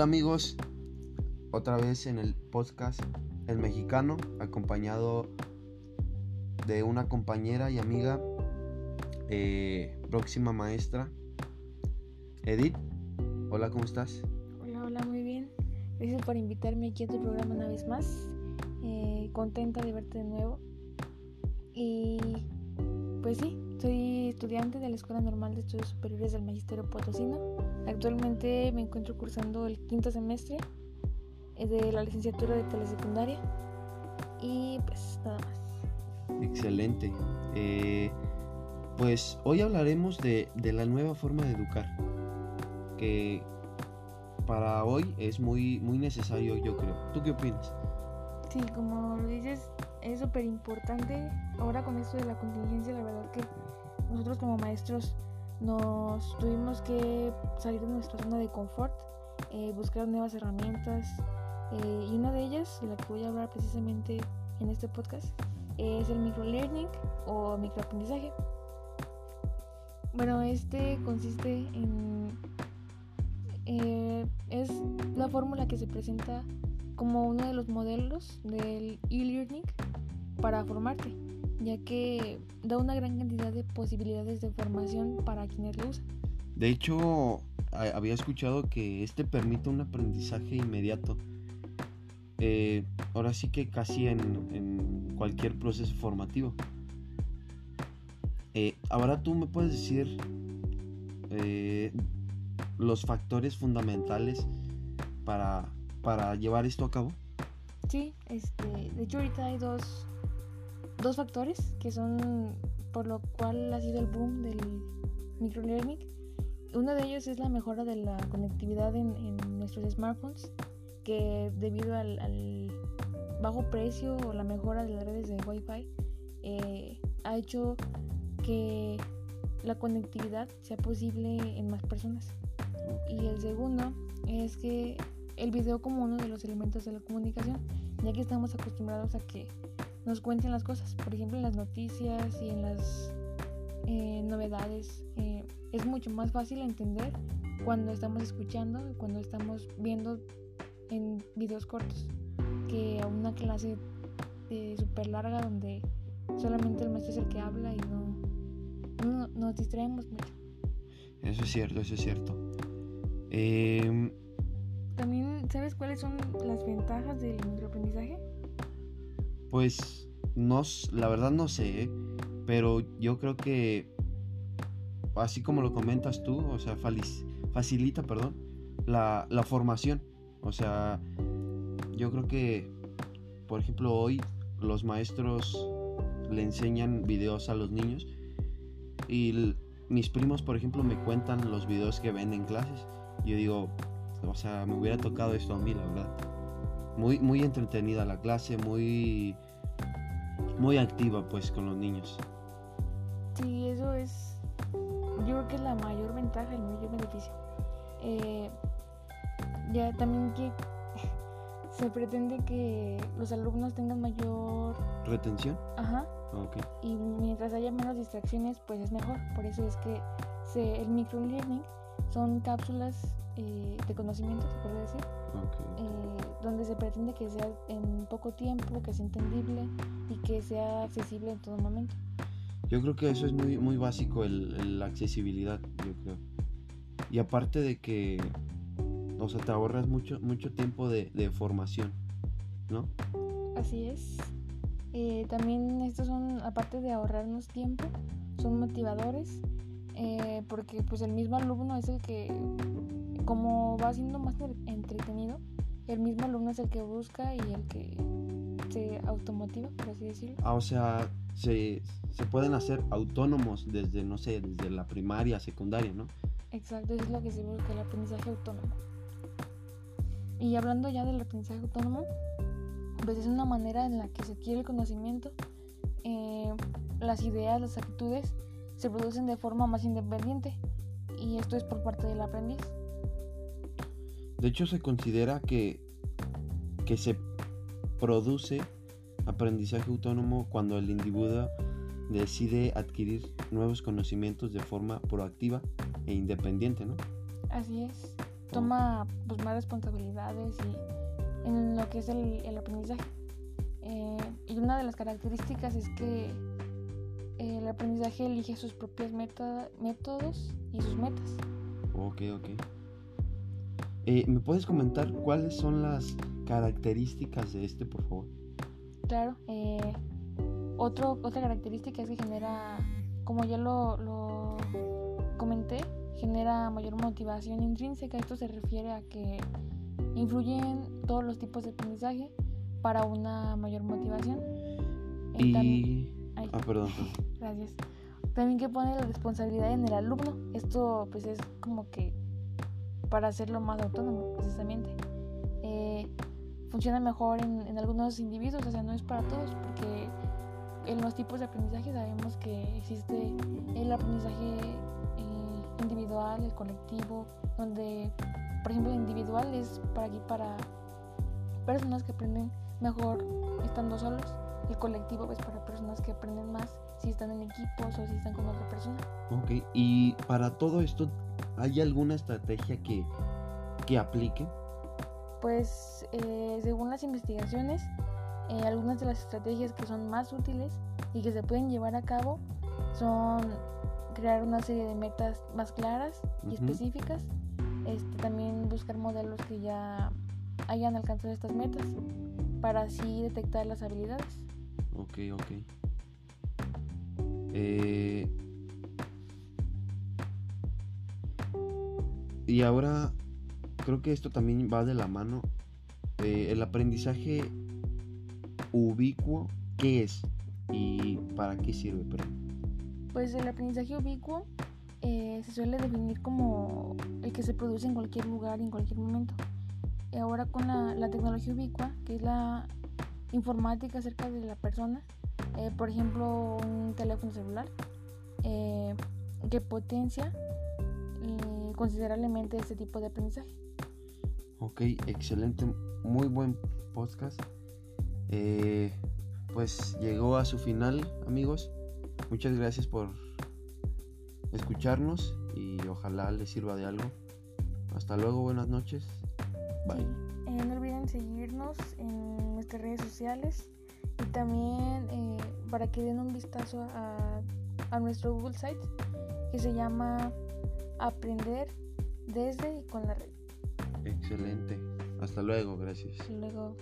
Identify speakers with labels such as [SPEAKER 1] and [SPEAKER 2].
[SPEAKER 1] Hola amigos, otra vez en el podcast El Mexicano, acompañado de una compañera y amiga, eh, próxima maestra, Edith. Hola, ¿cómo estás?
[SPEAKER 2] Hola, hola, muy bien. Gracias por invitarme aquí a tu programa una vez más. Eh, contenta de verte de nuevo. Y pues sí, soy estudiante de la Escuela Normal de Estudios Superiores del Magisterio Potosino. Actualmente me encuentro cursando el quinto semestre eh, de la licenciatura de telesecundaria. Y pues nada más.
[SPEAKER 1] Excelente. Eh, pues hoy hablaremos de, de, la nueva forma de educar. Que para hoy es muy, muy necesario, yo creo. ¿Tú qué opinas?
[SPEAKER 2] Sí, como lo dices, es súper importante. Ahora con esto de la contingencia, la verdad que nosotros como maestros nos tuvimos que salir de nuestra zona de confort, eh, buscar nuevas herramientas. Eh, y una de ellas, la que voy a hablar precisamente en este podcast, es el microlearning o microaprendizaje. Bueno, este consiste en... Eh, es la fórmula que se presenta como uno de los modelos del e-learning para formarte, ya que da una gran cantidad de posibilidades de formación para quienes lo usan.
[SPEAKER 1] De hecho, había escuchado que este permite un aprendizaje inmediato. Eh, ahora sí que casi en, cualquier proceso formativo. Eh, ahora tú me puedes decir eh, los factores fundamentales para para llevar esto a cabo?
[SPEAKER 2] Sí, este, de hecho ahorita hay dos, dos factores que son por lo cual ha sido el boom del microlearning. Uno de ellos es la mejora de la conectividad en, nuestros smartphones, que debido al, bajo precio o la mejora de las redes de Wi-Fi, eh, ha hecho que la conectividad sea posible en más personas. Y el segundo es que el video como uno de los elementos de la comunicación, ya que estamos acostumbrados a que nos cuenten las cosas, por ejemplo en las noticias y en las eh, novedades. Eh, es mucho más fácil entender cuando estamos escuchando y cuando estamos viendo en videos cortos que a una clase eh, súper larga donde solamente el maestro es el que habla y no, nos distraemos mucho.
[SPEAKER 1] Eso es cierto, eso es cierto.
[SPEAKER 2] También, ¿sabes cuáles son las ventajas del microaprendizaje?
[SPEAKER 1] Pues no, la verdad no sé, pero yo creo que así como lo comentas tú, o sea, facilita, perdón, la, la formación. O sea, yo creo que, por ejemplo, hoy los maestros le enseñan videos a los niños y mis primos, por ejemplo, me cuentan los videos que ven en clases. Yo digo, o sea, me hubiera tocado esto a mí, la verdad. Muy, muy entretenida la clase, muy, muy activa pues con los niños.
[SPEAKER 2] Sí, eso es, yo creo que es la mayor ventaja, el mayor beneficio. Eh, ya también que se pretende que los alumnos tengan mayor
[SPEAKER 1] retención.
[SPEAKER 2] Ajá. Okay. Y mientras haya menos distracciones, pues es mejor. Por eso es que se, el microlearning son cápsulas eh, de conocimiento, se puede decir, eh, donde se pretende que sea en poco tiempo, que sea entendible y que sea accesible en todo momento.
[SPEAKER 1] Yo creo que eso es muy, muy básico, la accesibilidad, yo creo. Y aparte de que, o sea, te ahorras mucho, mucho tiempo de, de formación, ¿no?
[SPEAKER 2] Así es. Eh, también estos son, aparte de ahorrarnos tiempo, son motivadores eh, porque pues el mismo alumno es el que, como va siendo más entretenido, el mismo alumno es el que busca y el que se automotiva, por así decirlo.
[SPEAKER 1] Ah, o sea, se, se pueden hacer autónomos desde, no sé, desde la primaria, secundaria, ¿no?
[SPEAKER 2] Exacto, eso es lo que se busca, el aprendizaje autónomo. Y hablando ya del aprendizaje autónomo, pues es una manera en la que se adquiere el conocimiento, eh, las ideas, las actitudes se producen de forma más independiente y esto es por parte del aprendiz.
[SPEAKER 1] De hecho se considera que, que se produce aprendizaje autónomo cuando el individuo decide adquirir nuevos conocimientos de forma proactiva e independiente, ¿no?
[SPEAKER 2] Así es. toma pues, más responsabilidades y en lo que es el, el aprendizaje. Eh, y una de las características es que aprendizaje elige sus propios métodos y sus metas.
[SPEAKER 1] Ok, ok. Eh, ¿Me puedes comentar cuáles son las características de este, por favor?
[SPEAKER 2] Claro. Eh, otro, otra característica es que genera, como ya lo, lo comenté, genera mayor motivación intrínseca. Esto se refiere a que influyen todos los tipos de aprendizaje para una mayor motivación.
[SPEAKER 1] Y... Ah, perdón.
[SPEAKER 2] Gracias. También que pone la responsabilidad en el alumno. Esto pues es como que para hacerlo más autónomo, precisamente. Eh, funciona mejor en, algunos individuos, o sea, no es para todos, porque en los tipos de aprendizaje sabemos que existe el aprendizaje eh, individual, el colectivo, donde, por ejemplo, el individual es para aquí para personas que aprenden mejor estando solos, el colectivo es para personas que aprenden más si están en equipos o si están con otra persona.
[SPEAKER 1] Ok, y para todo esto, ¿hay alguna estrategia que, que aplique?
[SPEAKER 2] Pues eh, según las investigaciones, eh, algunas de las estrategias que son más útiles y que se pueden llevar a cabo son crear una serie de metas más claras y específicas, este, también buscar modelos que ya hayan alcanzado estas metas para así detectar las habilidades.
[SPEAKER 1] Ok, ok. Eh, y ahora creo que esto también va de la mano. Eh, el aprendizaje ubicuo, ¿qué es? ¿Y para qué sirve?
[SPEAKER 2] Pues el aprendizaje ubicuo eh, se suele definir como el que se produce en cualquier lugar, en cualquier momento. Y ahora con la tecnología ubicua, que es la informática acerca de la persona, eh, por ejemplo, un teléfono celular eh, que potencia eh, considerablemente este tipo de aprendizaje.
[SPEAKER 1] Ok, excelente, muy buen podcast. pues llegó a su final, amigos. Muchas gracias por escucharnos y ojalá les sirva de algo. Hasta luego, buenas noches. Bye.
[SPEAKER 2] No olviden seguirnos en nuestras redes sociales y también eh, para que den un vistazo a, a, nuestro Google Site que se llama Aprender desde y con la red.
[SPEAKER 1] Excelente. Hasta luego, gracias.
[SPEAKER 2] Hasta luego.